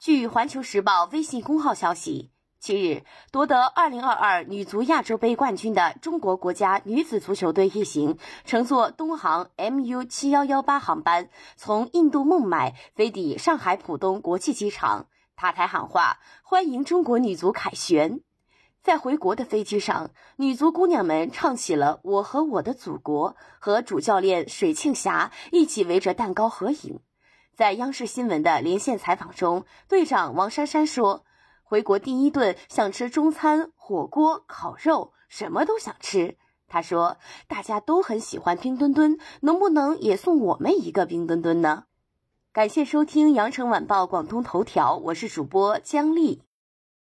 据《环球时报》微信公号消息，七日夺得2022女足亚洲杯冠军的中国国家女子足球队一行乘坐东航 MU 七幺幺八航班，从印度孟买飞抵上海浦东国际机场，塔台喊话欢迎中国女足凯旋。在回国的飞机上，女足姑娘们唱起了《我和我的祖国》，和主教练水庆霞一起围着蛋糕合影。在央视新闻的连线采访中，队长王珊珊说：“回国第一顿想吃中餐、火锅、烤肉，什么都想吃。”她说：“大家都很喜欢冰墩墩，能不能也送我们一个冰墩墩呢？”感谢收听羊城晚报广东头条，我是主播姜丽。